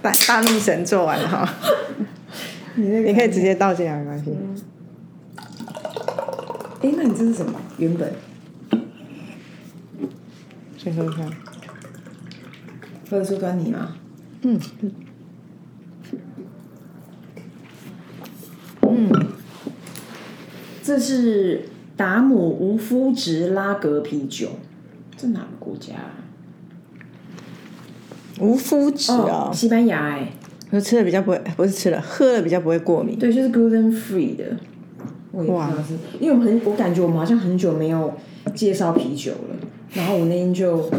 大大力神做完了哈，你那你可以直接倒进来没关系。哎，那你这是什么？原本先喝看，喝得出端倪吗？嗯，嗯，这是达姆无麸质拉格啤酒，这哪个国家啊？无麸质啊，西班牙哎、可是吃的比较不会，不是吃了，喝了比较不会过敏。对，就是 gluten free 的。我也不知道是，因为我们很，我感觉我们好像很久没有介绍啤酒了。然后我那天就，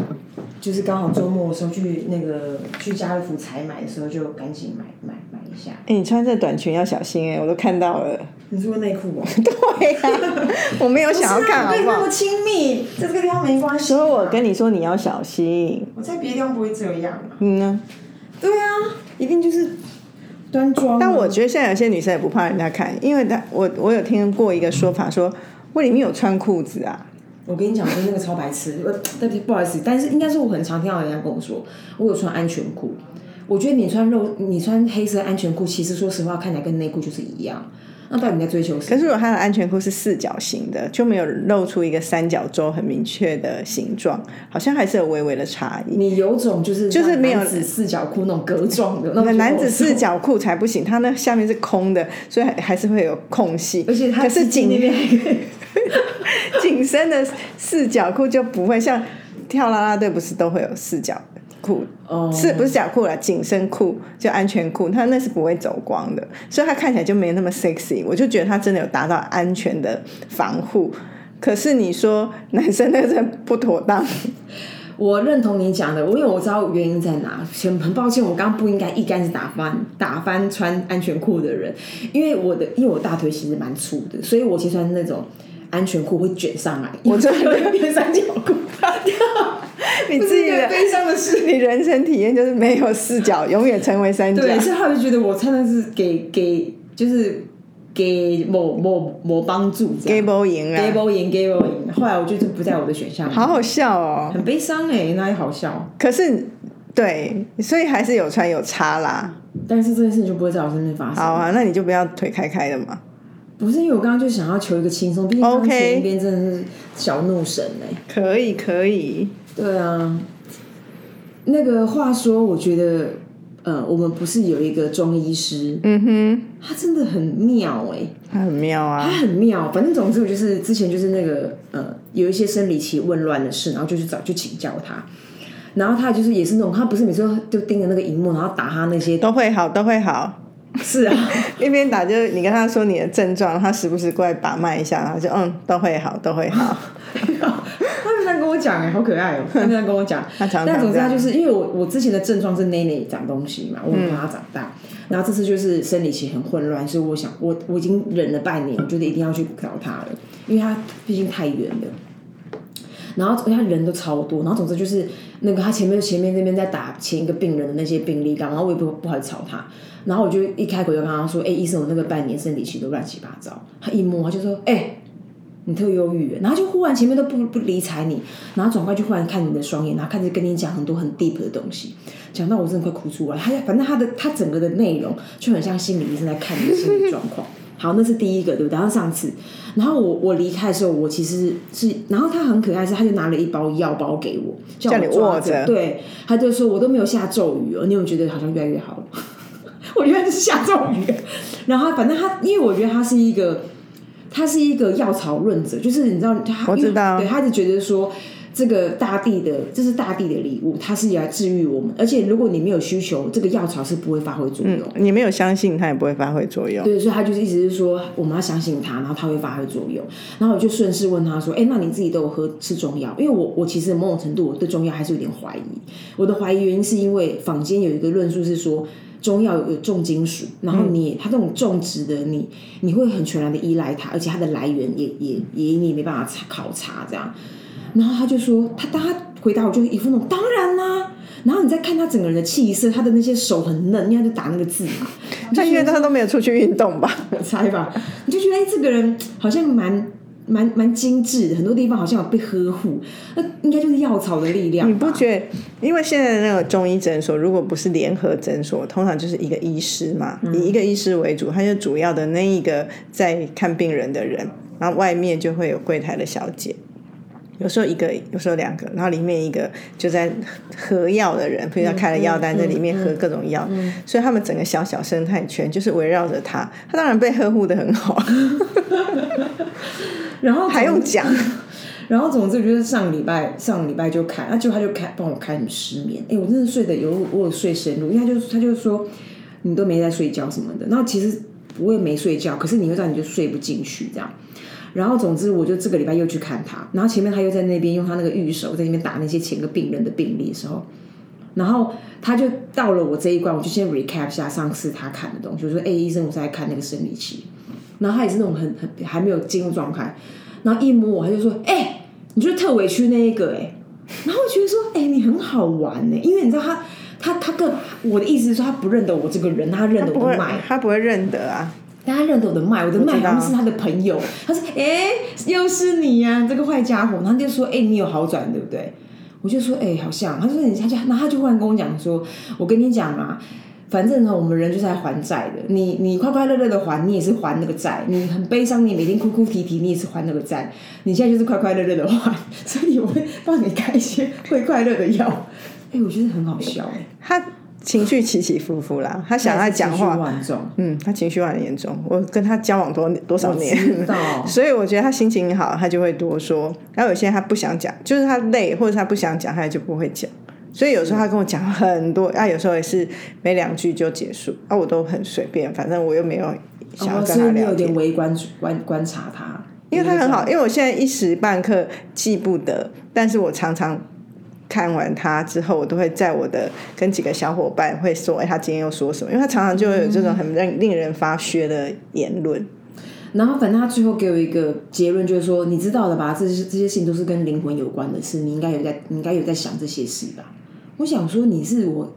就是刚好周末的时候去那个去家乐福采买的时候，就赶紧买买买一下。哎、你穿这短裙要小心哎、我都看到了。你说内裤哦？对呀、我没有想要看好不好对那么？亲密，在这个地方没关系。所以我跟你说你要小心。我在别的地方不会这样嘛。嗯呢，对啊，一定就是端庄啊。但我觉得现在有些女生也不怕人家看，因为她我我有听过一个说法说，我里面有穿裤子啊。我跟你讲，就是那个超白痴，呃，对不起，不好意思，但是应该是我很常听到人家跟我说，我有穿安全裤。我觉得你穿肉，你穿黑色安全裤，其实说实话看起来跟内裤就是一样。那到底你在追求什么？可是如果它的安全裤是四角形的，就没有露出一个三角洲很明确的形状，好像还是有微微的差异。你有种就是就是没有男子四角裤那种格状的，那种男子四角裤才不行，它那下面是空的，所以还还是会有空隙。而且它可是紧那 紧身的四角裤就不会像跳啦啦队不是都会有四角裤，哦是不是假裤啦？紧身裤就安全裤，它那是不会走光的，所以它看起来就没那么 sexy。我就觉得它真的有达到安全的防护。可是你说男生那个不妥当，我认同你讲的，我因为我知道原因在哪。很很抱歉，我刚刚不应该一竿子打翻打翻穿安全裤的人，因为我的因为我大腿其实蛮粗的，所以我其实穿那种安全裤会卷上来，我真的会变三角裤。你自己悲伤的事。你人生体验就是没有四角，永远成为三角。对，所以他就觉得我穿的是给给就是给某某某帮助 boy 赢啊，gable 赢 gable 赢，后来我就是不在我的选项，好好笑哦。很悲伤哎，那也好笑？可是对，所以还是有穿有差啦。但是这件事情就不会在我身边发生。好啊，那你就不要腿开开的嘛。不是因为我刚刚就想要求一个轻松，毕竟刚 OK 前一边真的是小怒神哎、可以，可以。对啊，那个话说，我觉得呃，我们不是有一个中医师，嗯哼，他真的很妙哎、他很妙啊他啊。很妙。反正总之，我就是之前就是那个呃，有一些生理期紊乱的事，然后就去找就请教他。然后他就是也是那种，他不是每次都就盯着那个荧幕，然后打他那些，都会好，都会好。是啊，一边打就是你跟他说你的症状，他时不时过来把脉一下，然后就嗯都会好，都会好。他们在跟我讲哎，好可爱哦、他们在跟我讲，他常常但总之他就是因为我我之前的症状是内内长东西嘛，我很怕它长大，然后这次就是生理期很混乱，所以我想我我已经忍了半年，我觉得一定要去找他了，因为他毕竟太远了。然后他人都超多，然后总之就是那个他前面前面那边在打前一个病人的那些病历干嘛，然后我也不不好吵他，然后我就一开口就跟他说，哎、医生，我那个半年生理期都乱七八糟，他一摸他就说，哎、你特忧郁，然后就忽然前面都不不理睬你，然后转过来就忽然看你的双眼，然后开始跟你讲很多很 deep 的东西，讲到我真的快哭出来。他反正他的他整个的内容就很像心理医生在看你的心理状况。好，那是第一个，对不对？然后上次，然后我我离开的时候，我其实是，然后他很可爱，是他就拿了一包药包给我，叫我抓握着对，他就说我都没有下咒语哦，你有没有觉得好像越来越好了？我原来是下咒语，然后反正他，因为我觉得他是一个，他是一个药草论者，就是你知道他，我知道对，他就觉得说这个大地的，这是大地的礼物，它是来治愈我们，而且如果你没有需求，这个药草是不会发挥作用。你没有相信，它也不会发挥作用。对，所以他就是一直是说，我们要相信他，然后他会发挥作用。然后我就顺势问他说：“哎，那你自己都有喝吃中药？因为我我其实某种程度我对中药还是有点怀疑。我的怀疑原因是因为坊间有一个论述是说。”中药有重金属，然后你、它这种种植的你你会很全然的依赖它，而且它的来源也也也你没办法查考察这样。然后他就说，他当他回答我就一副那种当然啦、然后你再看他整个人的气色，他的那些手很嫩，因为他就打那个字嘛，那因为他都没有出去运动吧？我猜吧，你就觉得哎、这个人好像蛮蛮蛮精致的，很多地方好像有被呵护，那应该就是药草的力量。你不觉得？因为现在的那个中医诊所，如果不是联合诊所，通常就是一个医师嘛，以一个医师为主，他就主要的那一个在看病人的人，然后外面就会有柜台的小姐。有时候一个，有时候两个，然后里面一个就在喝药的人，比如他开了药单，在里面喝各种药，所以他们整个小小生态圈就是围绕着他，他当然被呵护的很好，然后还用讲？然后总之就是上个礼拜，上个礼拜就开，那就他就开帮我开什么失眠，哎，我真的睡得有我有睡深入，因为他就他就说你都没在睡觉什么的，然后其实我也没睡觉，可是你会让你就睡不进去这样。然后总之我就这个礼拜又去看他，然后前面他又在那边用他那个玉手在那边打那些前个病人的病历的时候，然后他就到了我这一关，我就先 recap 下上次他看的东西，我说哎医生我在看那个生理期，然后他也是那种很很还没有进入状态，然后一摸我他就说哎。你就是特委屈那一个哎，然后我觉得说哎你很好玩呢，因为你知道他他他跟我的意思是说他不认得我这个人，他认得我的脉，他不会认得啊，但他认得我的脉，我的脉好像是他的朋友，他说哎又是你呀这个坏家伙，他就说哎你有好转对不对？我就说哎好像，他说你他就然后他就忽然跟我讲说，我跟你讲啊。反正呢，我们人就是来还债的。你你快快乐乐的还，你也是还那个债；你很悲伤，你每天哭哭啼啼，你也是还那个债。你现在就是快快乐乐的还，所以我会帮你开一些会快乐的药。哎，我觉得很好笑哎。他情绪起起伏伏啦，他想要讲话，嗯，他情绪很严重。我跟他交往多多少年，所以我觉得他心情好，他就会多说。然后有些他不想讲，就是他累或者他不想讲，他就不会讲。所以有时候他跟我讲很多，啊，有时候也是没两句就结束，啊，我都很随便，反正我又没有想要跟他聊天。微观观观察他，因为他很好，因为我现在一时半刻记不得，但是我常常看完他之后，我都会在我的跟几个小伙伴会说，哎，他今天又说什么？因为他常常就会有这种很令令人发噱的言论。然后反正他最后给我一个结论，就是说，你知道的吧？这些这些事情都是跟灵魂有关的事，你应该有在，你应该有在想这些事吧。我想说你是我，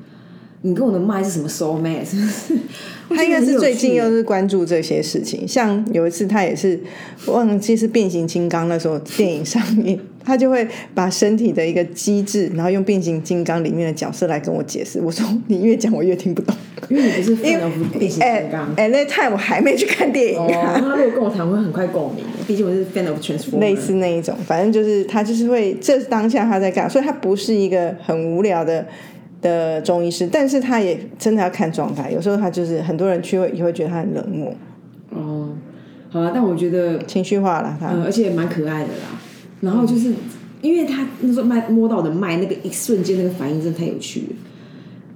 你跟我的麦是什么 soul mate？是不是？他应该是最近又是关注这些事情。像有一次他也是忘记是变形金刚那时候电影上面，他就会把身体的一个机制，然后用变形金刚里面的角色来跟我解释。我说你越讲我越听不懂，因为你不是变形金刚。哎，那 time 我还没去看电影啊。他如果跟我谈，会很快共鸣。毕竟我是 fan of transform。类似那一种，反正就是他就是会，这当下他在干，所以他不是一个很无聊的的中医师，但是他也真的要看状态。有时候他就是很多人去会也会觉得他很冷漠。哦，好啊，但我觉得情绪化了他，而且蛮可爱的啦。然后就是因为他那时候卖摸到的脉，那个一瞬间那个反应真的太有趣了，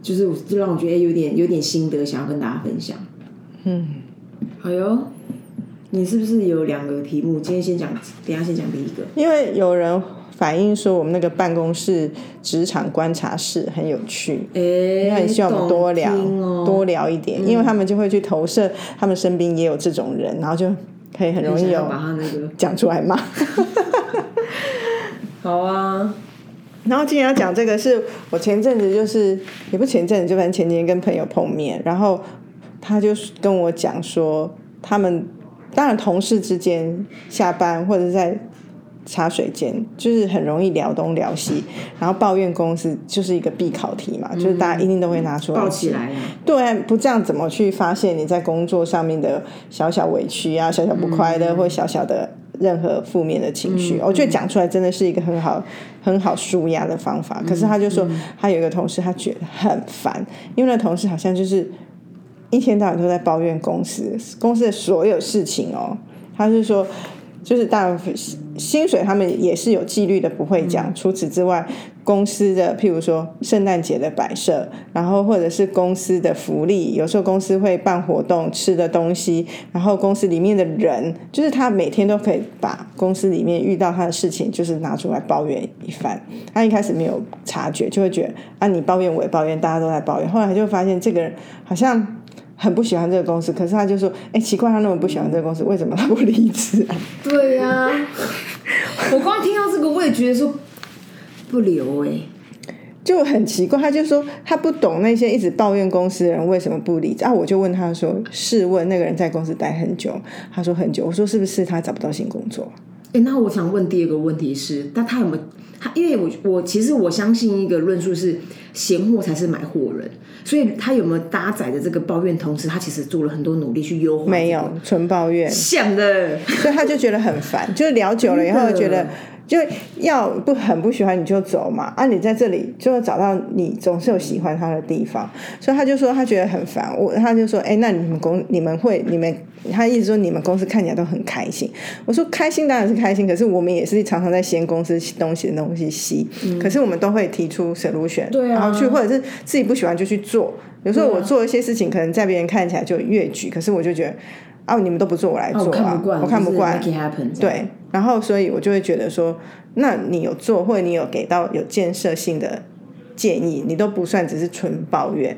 就是就让我觉得有点有点心得，想要跟大家分享。嗯，好哟。你是不是有两个题目？今天先讲，等下先讲第一个。因为有人反映说我们那个办公室职场观察室很有趣，哎，很希望我们多聊多聊一点，因为他们就会去投射，他们身边也有这种人，然后就可以很容易有把他那个讲出来骂。好啊，然后今天要讲这个是我前阵子就是也不前阵子，就反正前几天跟朋友碰面，然后他就跟我讲说他们。当然，同事之间下班或者在茶水间，就是很容易聊东聊西，然后抱怨公司就是一个必考题嘛，就是大家一定都会拿出来抱起来。对，不这样怎么去发现你在工作上面的小小委屈啊、小小不快乐或小小的任何负面的情绪？我觉得讲出来真的是一个很好、很好舒压的方法。可是他就说，他有一个同事，他觉得很烦，因为那同事好像就是。一天到晚都在抱怨公司公司的所有事情哦，他是说，就是当然薪水他们也是有纪律的，不会讲。除此之外，公司的譬如说圣诞节的摆设，然后或者是公司的福利，有时候公司会办活动吃的东西，然后公司里面的人，就是他每天都可以把公司里面遇到他的事情，就是拿出来抱怨一番。他一开始没有察觉，就会觉得啊，你抱怨我也抱怨，大家都在抱怨。后来他就发现这个人好像。很不喜欢这个公司，可是他就说：“哎，奇怪，他那么不喜欢这个公司，为什么他不离职啊？”对呀，我光听到这个，我也觉得说 不留哎，就很奇怪。他就说他不懂那些一直抱怨公司的人为什么不离职啊？我就问他说：“试问那个人在公司待很久？”他说：“很久。”我说：“是不是他找不到新工作？”哎，那我想问第二个问题是，那他有没有他？因为我我其实我相信一个论述是，闲货才是买货人，所以他有没有搭载的这个抱怨？同时，他其实做了很多努力去优化。没有，纯抱怨。想的，所以他就觉得很烦，就是聊久了以后觉得。就要不很不喜欢你就走嘛啊！你在这里就会找到你总是有喜欢他的地方，所以他就说他觉得很烦。我他就说，哎，那你们公你们会你们他意思说你们公司看起来都很开心。我说开心当然是开心，可是我们也是常常在嫌公司东西的东西稀。可是我们都会提出 solution，然后去或者是自己不喜欢就去做。有时候我做一些事情，可能在别人看起来就越矩，可是我就觉得。啊！你们都不做，我来做啊！我看不惯，对，然后所以我就会觉得说，那你有做，或者你有给到有建设性的建议，你都不算只是纯抱怨，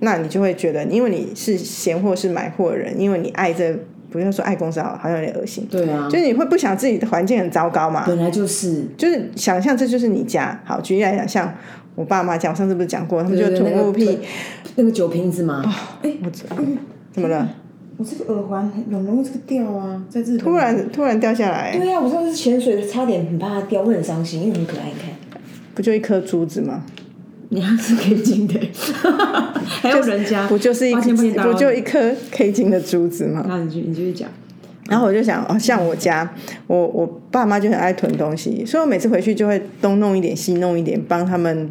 那你就会觉得，因为你是闲货是买货人，因为你爱这，不要说爱公司好，好像有点恶心，对啊，就是你会不想自己的环境很糟糕嘛？本来就是，就是想象这就是你家。好，举例来讲，像我爸妈讲，我上次不是讲过，他们就土木癖，那个酒瓶子嘛，哎，我怎么了？我这个耳环很容易这个掉啊，在这突然突然掉下来。对呀，我上次潜水差点很怕它掉，会很伤心，因为很可爱，你看。不就一颗珠子吗？你还是 K 金的，还有人家不就是一不就一颗 K 金的珠子吗？那你就你继续讲。然后我就想，哦，像我家，我我爸妈就很爱囤东西，所以我每次回去就会东弄一点，西弄一点，帮他们。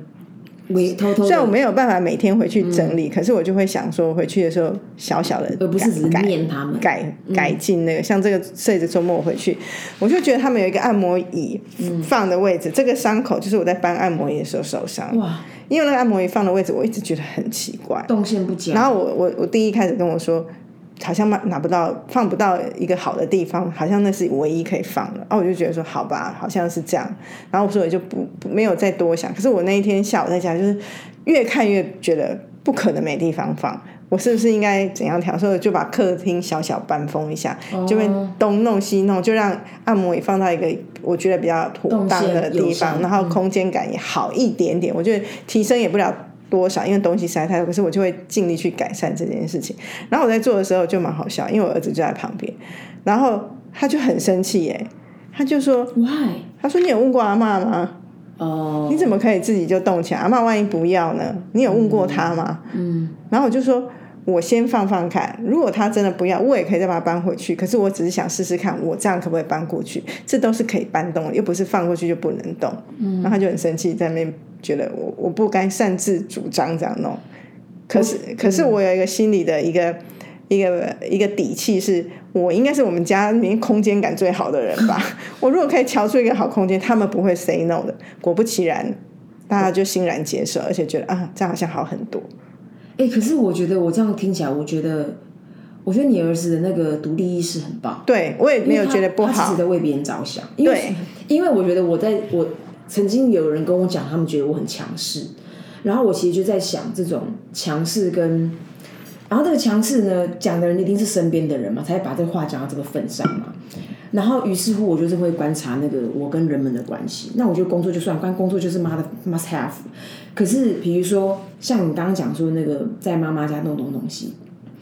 虽然我没有办法每天回去整理，可是我就会想说，回去的时候小小的，而不是只念他们改改进那个。像这个这次周末回去，我就觉得他们有一个按摩椅放的位置，这个伤口就是我在搬按摩椅的时候受伤。哇！因为那个按摩椅放的位置，我一直觉得很奇怪，动线不佳。然后我我我第一开始跟我说。好像拿拿不到，放不到一个好的地方，好像那是唯一可以放的。然后我就觉得说，好吧，好像是这样。然后所以就不没有再多想。可是我那一天下午在家，就是越看越觉得不可能没地方放。我是不是应该怎样调？所以就把客厅小小搬封一下，就会东弄西弄，就让按摩椅放到一个我觉得比较妥当的地方，然后空间感也好一点点。我觉得提升也不了。多少？因为东西实在太多，可是我就会尽力去改善这件事情。然后我在做的时候就蛮好笑，因为我儿子就在旁边，然后他就很生气耶，他就说：“Why？” 他说：“你有问过阿妈吗？哦，你怎么可以自己就动起来？阿妈万一不要呢？你有问过他吗？”嗯，然后我就说。我先放放看，如果他真的不要，我也可以再把它搬回去。可是我只是想试试看，我这样可不可以搬过去？这都是可以搬动的，又不是放过去就不能动。嗯，然后他就很生气，在那边觉得我我不该擅自主张这样弄。可是，可是我有一个心里的一个一个一个底气，是我应该是我们家里面空间感最好的人吧？我如果可以调出一个好空间，他们不会 say no 的。果不其然，大家就欣然接受，而且觉得啊，这样好像好很多。哎，可是我觉得我这样听起来，我觉得，我觉得你儿子的那个独立意识很棒。对，我也没有觉得不好。他其实在为别人着想。对，因为我觉得我在我曾经有人跟我讲，他们觉得我很强势，然后我其实就在想，这种强势跟，然后这个强势呢，讲的人一定是身边的人嘛，才会把这个话讲到这个份上嘛。然后于是乎，我就是会观察那个我跟人们的关系。那我觉得工作就算，关工作就是妈的 must have。可是，比如说像你刚刚讲说那个在妈妈家弄东东西，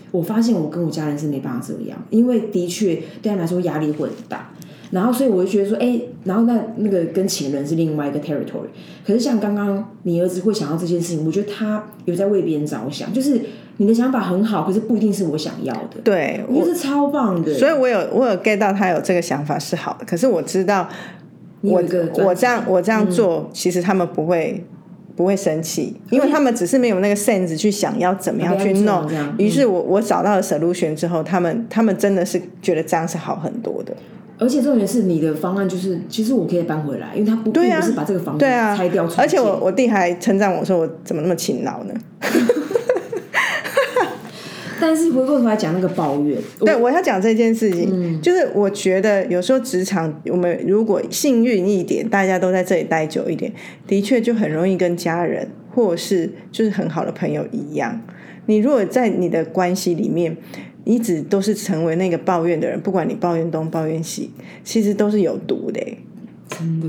我发现我跟我家人是没办法这样，因为的确对他来说压力会很大。然后，所以我就觉得说，哎，然后那那个跟情人是另外一个 territory。可是像刚刚你儿子会想到这件事情，我觉得他有在为别人着想，就是你的想法很好，可是不一定是我想要的。对，我是超棒的。所以我有我有 get 到他有这个想法是好的，可是我知道我我这样我这样做，其实他们不会。不会生气，因为他们只是没有那个 sense 去想要怎么样去弄。于是我我找到了 solution 之后，他们他们真的是觉得这样是好很多的。而且重点是你的方案就是，其实我可以搬回来，因为他不并不是把这个房子拆掉。而且我我弟还称赞我说我怎么那么勤劳呢？但是回过头来讲那个抱怨，对我要讲这件事情，就是我觉得有时候职场我们如果幸运一点，大家都在这里待久一点，的确就很容易跟家人或是就是很好的朋友一样。你如果在你的关系里面一直都是成为那个抱怨的人，不管你抱怨东抱怨西，其实都是有毒的。真的，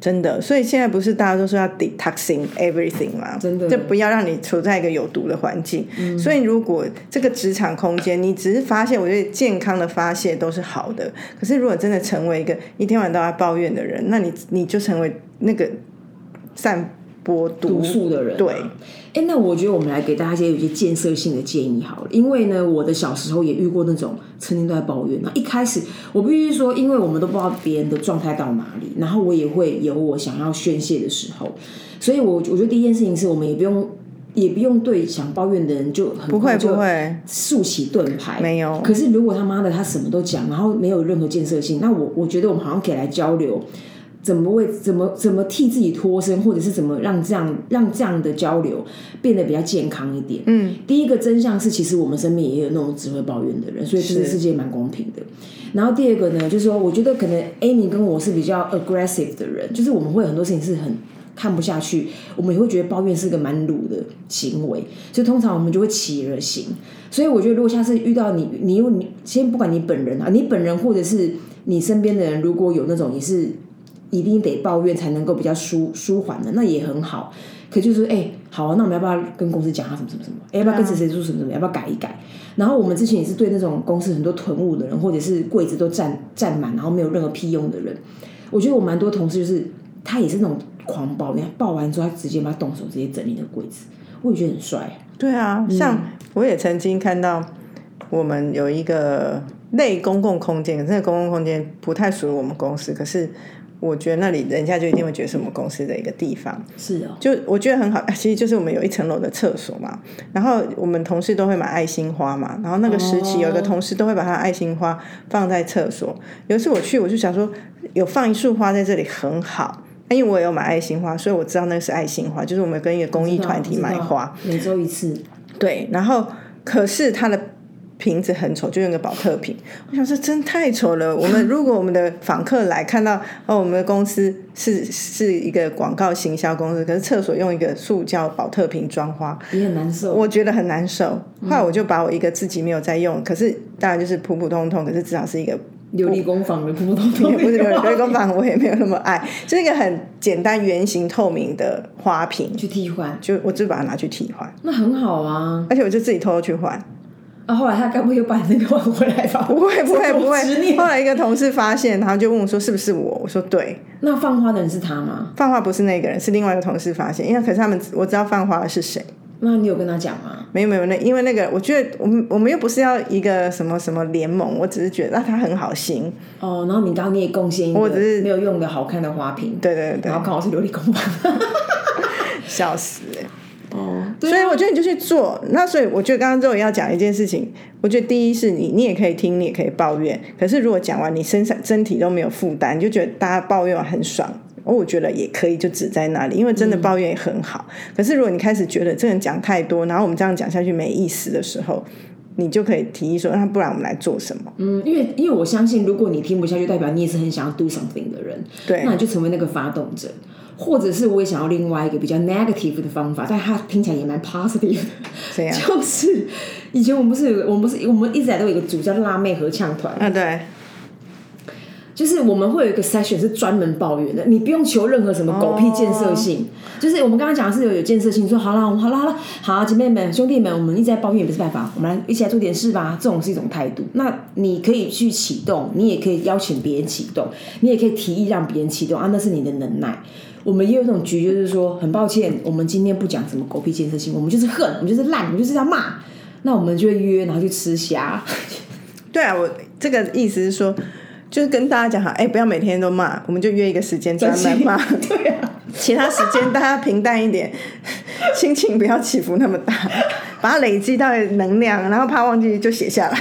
真的，所以现在不是大家都说要 detoxing everything 吗？真的就不要让你处在一个有毒的环境。所以如果这个职场空间，你只是发泄，我觉得健康的发泄都是好的。可是如果真的成为一个一天晚上都要抱怨的人，那你你就成为那个散播毒毒素的人啊。对，哎，那我觉得我们来给大家一些有些建设性的建议好了，因为呢，我的小时候也遇过那种成天都在抱怨。那一开始我必须说，因为我们都不知道别人的状态到哪里，然后我也会有我想要宣泄的时候，所以我我觉得第一件事情是我们也不用也不用对想抱怨的人就很不会不会，竖起盾牌，没有。可是如果他妈的他什么都讲，然后没有任何建设性，那我我觉得我们好像可以来交流，怎么为怎么怎么替自己脱身，或者是怎么让这样让这样的交流变得比较健康一点。嗯，第一个真相是，其实我们身边也有那种只会抱怨的人，所以这个世界蛮公平的。然后第二个呢，就是说，我觉得可能 Amy 跟我是比较 aggressive 的人，就是我们会很多事情是很看不下去，我们也会觉得抱怨是个蛮鲁的行为，所以通常我们就会起了行。所以我觉得，如果下次遇到你，你又你先不管你本人啊，你本人或者是你身边的人，如果有那种也是一定得抱怨才能够比较舒舒缓的，那也很好。可就是哎、好啊，那我们要不要跟公司讲啊什么什么什么？哎要不要跟谁谁说什么什么？要不要改一改？然后我们之前也是对那种公司很多囤物的人，或者是柜子都占占满，然后没有任何屁用的人，我觉得我蛮多同事就是他也是那种狂暴，你看，抱完之后他直接把他动手直接整理那个柜子，我也觉得很帅。对啊，像我也曾经看到我们有一个类公共空间，可是那个公共空间不太属于我们公司，可是我觉得那里人家就一定会觉得是我们公司的一个地方。是哦，就我觉得很好，其实就是我们有一层楼的厕所嘛，然后我们同事都会买爱心花嘛，然后那个时期有一个同事都会把他的爱心花放在厕所。有一次我去，我就想说有放一束花在这里很好，因为我也有买爱心花，所以我知道那个是爱心花，就是我们跟一个公益团体买花，每周一次。对，然后可是它的瓶子很丑，就用个保特瓶。我想说，真太丑了。我们如果我们的访客来看到，哦，我们的公司是是一个广告行销公司，可是厕所用一个塑胶保特瓶装花，也很难受。我觉得很难受。后来我就把我一个自己没有在用，可是当然就是普普通通，可是至少是一个琉璃工坊的普普通通也 不是琉璃工坊，我也没有那么爱，就是一个很简单、圆形、透明的花瓶，去替换，就我就把它拿去替换，那很好啊。而且我就自己偷偷去换。啊，后来他该不会又把你那个换回来吧？不会不会 不会。后来一个同事发现，然后就问我说是不是我？我说对，那放花的人是他吗？放花不是那个人，是另外一个同事发现，因为可是他们我知道放花的是谁。那你有跟他讲吗？没有没有，那因为那个，我觉得我们我们又不是要一个什么什么联盟，我只是觉得啊他很好心，哦，然后你刚刚你也贡献我只是没有用的好看的花瓶，对对对然后刚好是琉璃工坊。笑死欸哦，所以我觉得你就去做。那所以我觉得刚刚周也要讲一件事情，我觉得第一是你你也可以听，你也可以抱怨。可是如果讲完你身上身体都没有负担，你就觉得大家抱怨很爽。哦我觉得也可以，就只在那里，因为真的抱怨也很好。可是如果你开始觉得这个人讲太多，然后我们这样讲下去没意思的时候，你就可以提议说，那不然我们来做什么？嗯，因为因为我相信，如果你听不下去，代表你也是很想要 do something 的人，对那你就成为那个发动者。或者是我也想要另外一个比较 negative 的方法，但它听起来也蛮 positive 的，这 样就是以前我们不是有个我们不是我们一直以来都有一个组叫辣妹合唱团，啊，对，就是我们会有一个 session 是专门抱怨的，你不用求任何什么狗屁建设性。就是我们刚刚讲的是有有建设性，说好了，好了，好了，好，姐妹们、兄弟们，我们一直在抱怨也不是办法，我们来一起来做点事吧。这种是一种态度。那你可以去启动，你也可以邀请别人启动，你也可以提议让别人启动啊，那是你的能耐。我们也有一种局，就是说，很抱歉，我们今天不讲什么狗屁建设性，我们就是恨，我们就是烂，我们就是要骂。那我们就会约，然后去吃虾。对啊，我这个意思是说，就是跟大家讲好，哎，不要每天都骂，我们就约一个时间专门骂。对啊。其他时间大家平淡一点，心情不要起伏那么大，把它累积到能量，然后怕忘记就写下来。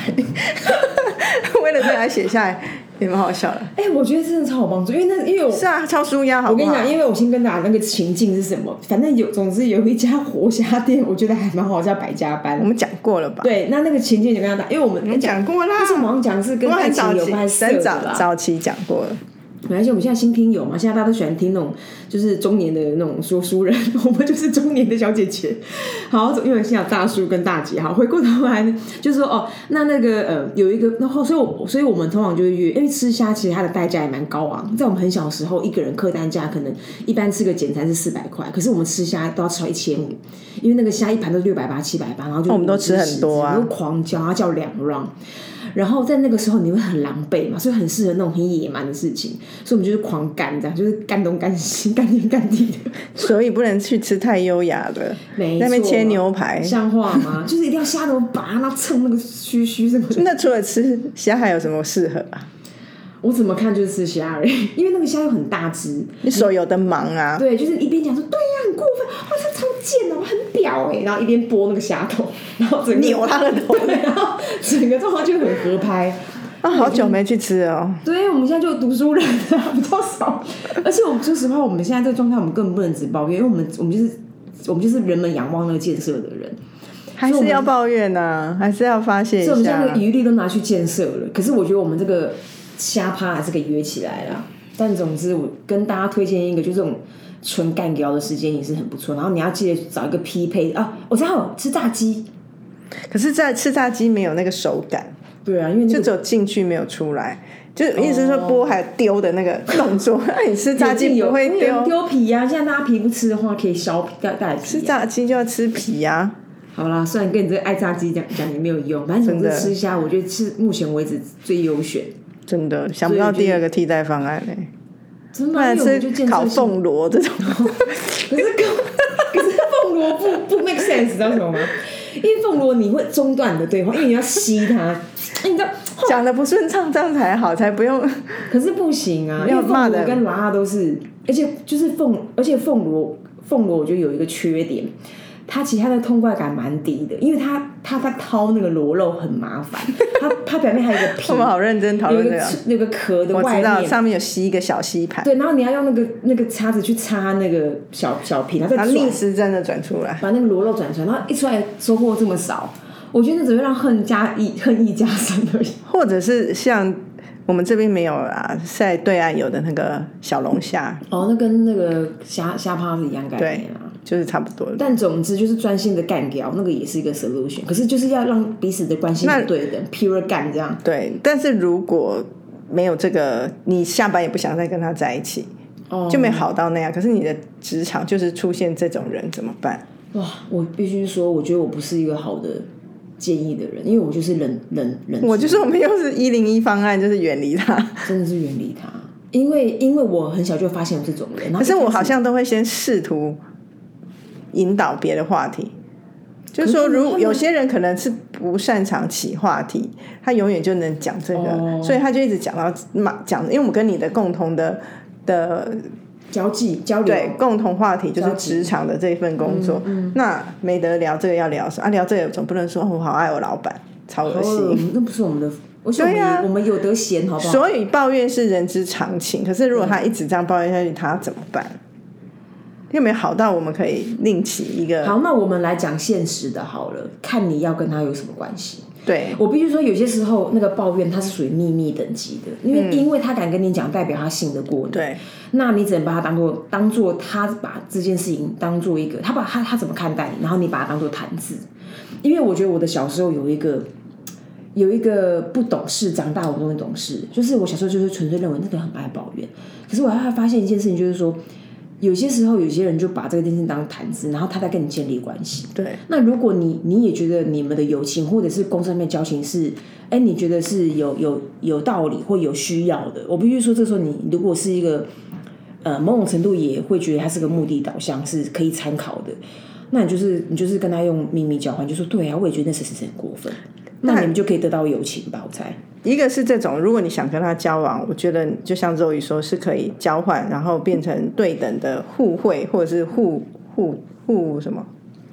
为了这个还写下来，也蛮好笑的。哎、我觉得真的超有帮助，因为那因为我是啊，超舒压？我跟你讲，因为我先跟大家那个情境是什么，反正有，总之有一家活虾店，我觉得还蛮好，叫百家班我。们讲过了吧？对，那那个情境就跟他打，因为我们我们讲过啦但是我们讲的是跟爱情有关，很。早早期讲过了。没关系，我们现在新听友嘛，现在大家都喜欢听那种就是中年的那种说书人，我们就是中年的小姐姐。好，因为现在有大叔跟大姐，哈，回过头来呢，就是说哦，那那个呃，有一个，然后所以我，所以我们通常就会约，因为吃虾其实它的代价也蛮高昂，在我们很小的时候，一个人客单价可能一般吃个简餐是四百块，可是我们吃虾都要吃到一千五，因为那个虾一盘都六百八、七百八，然后就我们都吃很多啊都狂叫，它叫两 round。然后在那个时候你会很狼狈嘛，所以很适合那种很野蛮的事情，所以我们就是狂干这样，就是干东干西、干天干地的。所以不能去吃太优雅的，没那边切牛排。像话吗？就是一定要虾头拔，然后蹭那个须须什么的。那除了吃虾还有什么适合啊？我怎么看就是吃虾而已，因为那个虾又很大只。你手有的忙啊，对，就是一边讲说对呀、很过分，哇，他超贱哦，很屌哎，然后一边剥那个虾头，然后整个扭他的头 对，然后整个状况就很合拍。啊，好久没去吃哦。对，我们现在就读书人啊，比较少。而且我们说实话，我们现在这个状态，我们根本不能只抱怨，因为我们我们就是我们就是人们仰望那个建设的人，还是要抱怨呐、还是要发泄一所以我们现在下那。个余力都拿去建设了。可是我觉得我们这个瞎趴还是可以约起来啦。但总之，我跟大家推荐一个，就这种纯干聊的时间也是很不错。然后你要记得找一个匹配啊，我知道吃炸鸡。可是，在吃炸鸡没有那个手感，对啊，因为那个就只有进去没有出来。就是意思是说剥还丢的那个动作，那你吃炸鸡不会丢，丢皮呀、现在大家皮不吃的话，可以削皮带带皮、吃炸鸡就要吃皮呀、好啦，虽然跟你这个爱炸鸡讲讲也没有用，反正总之吃虾，我觉得是目前为止最优选。真的想不到第二个替代方案嘞、真的吗，不吃烤凤螺这种，可是可是凤螺不不 make sense，知道什么吗？因为凤螺你会中断你的对话，因为你要吸它，哎你知道？讲的不顺畅，这样才好，才不用。可是不行啊，因为凤螺跟拉拉都是，而且就是凤，而且凤螺凤螺我觉得有一个缺点。它其实它的痛快感蛮低的，因为它它它掏那个螺肉很麻烦，它它表面还有一个皮我，们好认真讨论这个。个那个壳的我外道上面有吸一个小吸盘，对，然后你要用那个那个叉子去插那个小小皮，然后再逆时针的转出来。把那个螺肉转出来，然后一出来收获这么少，我觉得那只会让恨加一恨意加深而已。或者是像我们这边没有啊，在对岸有的那个小龙虾，哦，那跟那个虾虾趴是一样概念啊。就是差不多了。但总之就是专心的干掉，那个也是一个 solution。可是就是要让彼此的关系是对的，pure 干这样。对，但是如果没有这个，你下班也不想再跟他在一起，哦，就没好到那样。可是你的职场就是出现这种人怎么办？哇，我必须说，我觉得我不是一个好的建议的人，因为我就是忍忍忍，我就说我们又是一零一方案，就是远离他。真的是远离他。因为因为我很小就发现有这种人，可是我好像都会先试图引导别的话题，就是说，如有些人可能是不擅长起话题，他永远就能讲这个，哦所以他就一直讲到嘛讲，因为我们跟你的共同的的交际交流，对共同话题就是职场的这份工作，那没得聊这个要聊什么啊？聊这个总不能说、哦、我好爱我老板，超恶心。哦，那不是我们的，对啊有我们有得闲，好不好？所以抱怨是人之常情，可是如果他一直这样抱怨下去，他怎么办？有没有好到我们可以另起一个好，那我们来讲现实的好了，看你要跟他有什么关系。对我必须说，有些时候那个抱怨它是属于秘密等级的，因为、因为他敢跟你讲，代表他信得过你。嗯对那你只能把他当做当做他把这件事情当做一个，他把他他怎么看待你，然后你把他当做谈资。因为我觉得我的小时候有一个有一个不懂事，长大我终于懂事，就是我小时候就是纯粹认为那个很爱抱怨，可是我还发现一件事情，就是说有些时候有些人就把这个电视当谈资，然后他在跟你建立关系。对那如果你你也觉得你们的友情或者是工作上面交情是，哎，你觉得是有有有道理或有需要的，我必须说，这时候你如果是一个呃某种程度也会觉得它是个目的导向，是可以参考的。那你就是你就是跟他用秘密交换，就说对啊，我也觉得那谁谁谁很过分，那你们就可以得到友情吧，我猜。一个是这种，如果你想跟他交往，我觉得就像周宇说，是可以交换，然后变成对等的互惠，或者是互互互什么。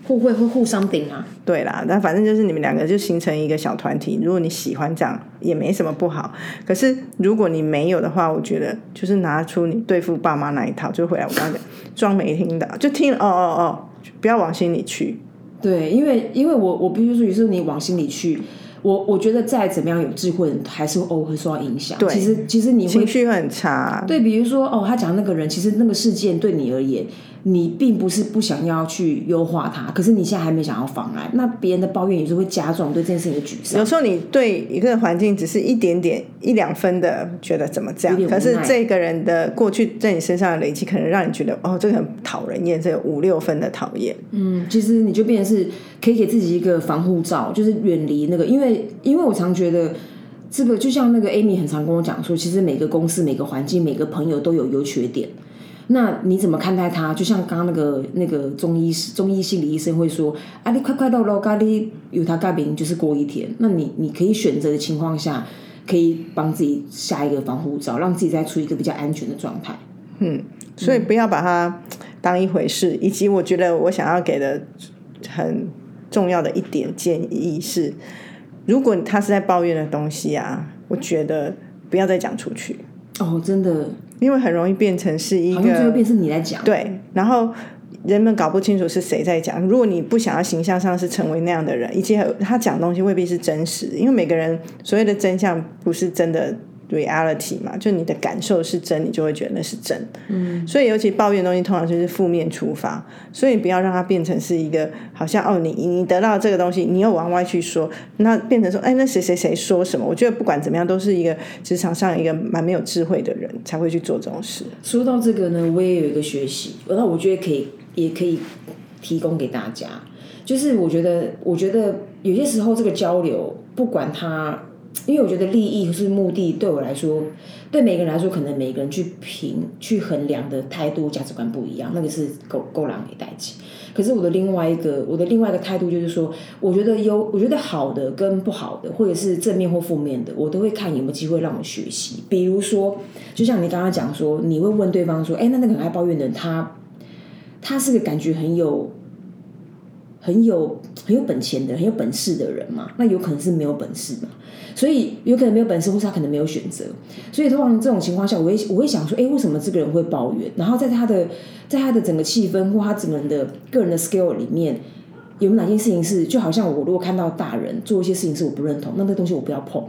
互惠会互相顶啊，对啦，那反正就是你们两个就形成一个小团体。如果你喜欢这样，也没什么不好。可是如果你没有的话，我觉得就是拿出你对付爸妈那一套，就回来我刚刚讲，装没听到，就听哦哦哦，不要往心里去。对，因为因为我我必须说，有时候你往心里去，我我觉得再怎么样有智慧还是偶尔会受到影响。对其实其实你会情绪很差。对，比如说哦，他讲那个人，其实那个事件对你而言，你并不是不想要去优化它，可是你现在还没想要防癌，那别人的抱怨也是会加重对这件事情的沮丧。有时候你对一个环境只是一点点一两分的觉得怎么这样可是这个人的过去在你身上的累积，可能让你觉得哦，这个很讨人厌，这个五六分的讨厌。嗯，其实你就变成是可以给自己一个防护罩，就是远离那个，因为因为我常觉得这个就像那个 Amy 很常跟我讲说，其实每个公司、每个环境、每个朋友都有优缺点。那你怎么看待他？就像刚刚那个那个中医师、中医心理医生会说：“啊，你快快乐乐，咖喱有他咖饼就是过一天。”那你你可以选择的情况下，可以帮自己下一个防护罩，让自己再处于一个比较安全的状态。嗯所以不要把它当一回事。以及我觉得我想要给的很重要的一点建议是，如果他是在抱怨的东西啊，我觉得不要再讲出去，哦，真的，因为很容易变成是一好像最后个变成你来讲。对，然后。人们搞不清楚是谁在讲。如果你不想要形象上是成为那样的人，以及他讲东西未必是真实，因为每个人所谓的真相不是真的 reality 嘛，就你的感受是真，你就会觉得那是真。嗯，所以尤其抱怨的东西通常就是负面出发，所以不要让它变成是一个好像哦，你你得到这个东西，你又往外去说，那变成说，哎，那谁谁谁说什么？我觉得不管怎么样，都是一个职场上一个蛮没有智慧的人才会去做这种事。说到这个呢，我也有一个学习，那我觉得可以，也可以提供给大家。就是我觉得，我觉得有些时候这个交流，不管他，因为我觉得利益是目的，对我来说，对每个人来说，可能每个人去评、去衡量的态度、价值观不一样，那个是够够狼给代起。可是我的另外一个，我的另外一个态度就是说，我觉得有，我觉得好的跟不好的，或者是正面或负面的，我都会看有没有机会让我学习。比如说，就像你刚刚讲说，你会问对方说，哎，那那个很爱抱怨的人，他他是个感觉很有。很有很有本钱的、很有本事的人嘛，那有可能是没有本事嘛，所以有可能没有本事，或是他可能没有选择。所以通常这种情况下，我会我会想说，哎，为什么这个人会抱怨？然后在他的在他的整个气氛或他整个人的个人的 scale 里面，有没有哪件事情是，就好像我如果看到大人做一些事情是我不认同，那那东西我不要碰。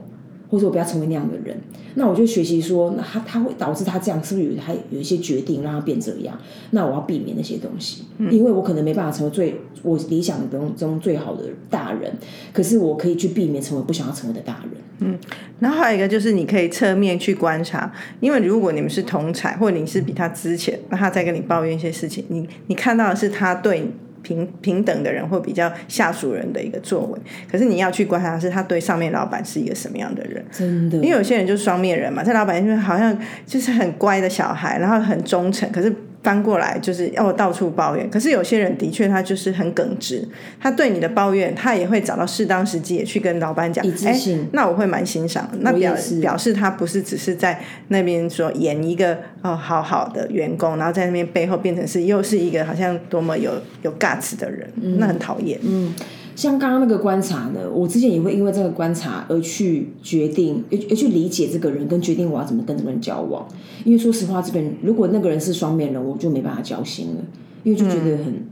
或者我不要成为那样的人，那我就学习说，那他他会导致他这样，是不是有他有一些决定让他变这样？那我要避免那些东西，因为我可能没办法成为最我理想中中最好的大人，可是我可以去避免成为不想要成为的大人。嗯，然后还有一个就是你可以侧面去观察，因为如果你们是同才，或者你是比他之前，那他在跟你抱怨一些事情，你你看到的是他对。平平等的人或比较下属人的一个作为，可是你要去观察是他对上面老板是一个什么样的人，真的，因为有些人就是双面人嘛，这老板就是好像就是很乖的小孩，然后很忠诚，可是翻过来就是要到处抱怨。可是有些人的确他就是很耿直，他对你的抱怨，他也会找到适当时机也去跟老板讲，哎，那我会蛮欣赏，那表表示他不是只是在那边说演一个哦好好的员工，然后在那边背后变成是又是一个好像多么有有 guts 的人，那很讨厌。嗯，像刚刚那个观察呢，我之前也会因为这个观察而去决定，而而去理解这个人，跟决定我要怎么跟这个人交往。因为说实话，这个人如果那个人是双面人，我就没办法交心了，因为就觉得很、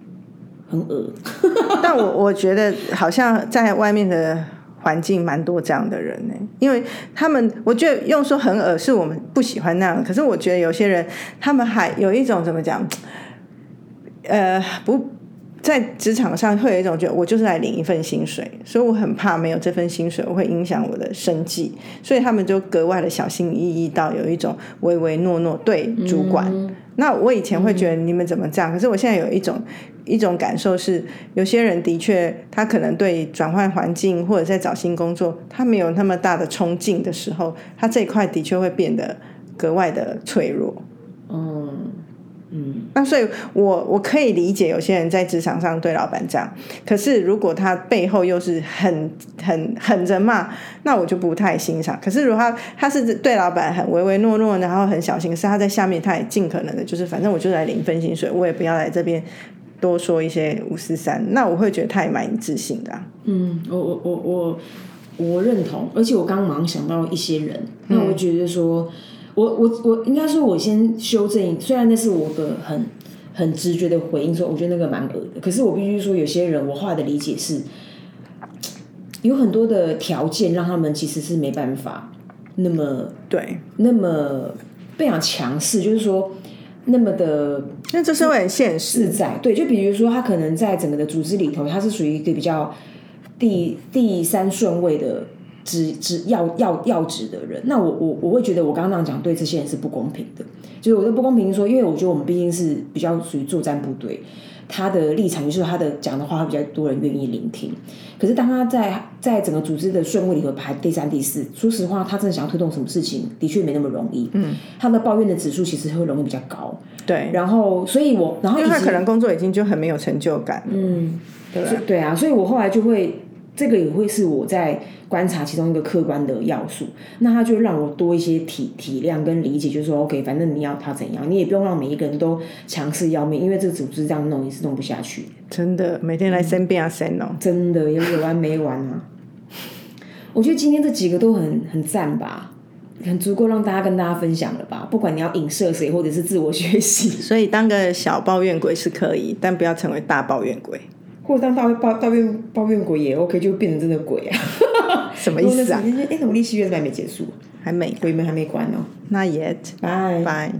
很恶。但我我觉得好像在外面的环境蛮多这样的人呢，因为他们我觉得用说很恶是我们不喜欢那样，可是我觉得有些人他们还有一种怎么讲，呃不。在职场上会有一种觉得我就是来领一份薪水，所以我很怕没有这份薪水，我会影响我的生计，所以他们就格外的小心翼翼到有一种唯唯诺诺对主管。那我以前会觉得你们怎么这样，可是我现在有一种一种感受是，有些人的确他可能对转换环境或者在找新工作，他没有那么大的冲劲的时候，他这一块的确会变得格外的脆弱。嗯。嗯，那所以，我我可以理解有些人在职场上对老板这样，可是如果他背后又是很很狠着骂，那我就不太欣赏。可是如果他他是对老板很唯唯诺诺，然后很小心，是他在下面他也尽可能的，就是反正我就来领分薪水，我也不要来这边多说一些五四三，那我会觉得他也蛮自信的。嗯，我我我我我认同，而且我刚刚马上想到一些人，那我觉得说。我我我应该说，我先修正。虽然那是我的很很直觉的回应，说我觉得那个蛮恶的。可是我必须说，有些人我话的理解是，有很多的条件让他们其实是没办法那么对，那么非常强势，就是说那么的那这社会很现实，自在。对，就比如说他可能在整个的组织里头，他是属于一个比较第第三顺位的职职要要要职的人。那我我我会觉得我刚刚那样讲对这些人是不公平的，就是我的不公平说，因为我觉得我们毕竟是比较属于作战部队。他的立场就是他的讲的话，会比较多人愿意聆听。可是当他在在整个组织的顺位里头排第三、第四，说实话，他真的想要推动什么事情，的确没那么容易。嗯，他的抱怨的指数其实会容易比较高。对，然后，所以我然后因为他可能工作已经就很没有成就感，嗯，对对啊，所以我后来就会，这个也会是我在观察其中一个客观的要素。那他就让我多一些体体谅跟理解，就是说，OK，反正你要他怎样，你也不用让每一个人都强势要命，因为这个组织这样弄也是弄不下去的。真的每天来生病啊生哦。真的有有完没完啊！我觉得今天这几个都很很赞吧，很足够让大家跟大家分享了吧。不管你要影射谁，或者是自我学习，所以当个小抱怨鬼是可以，但不要成为大抱怨鬼。或者当抱抱抱怨抱怨鬼也 OK，就变成真的鬼啊！什么意思啊？哎，农历七月还没结束，还没，鬼门还没关哦。那 yet，拜。拜。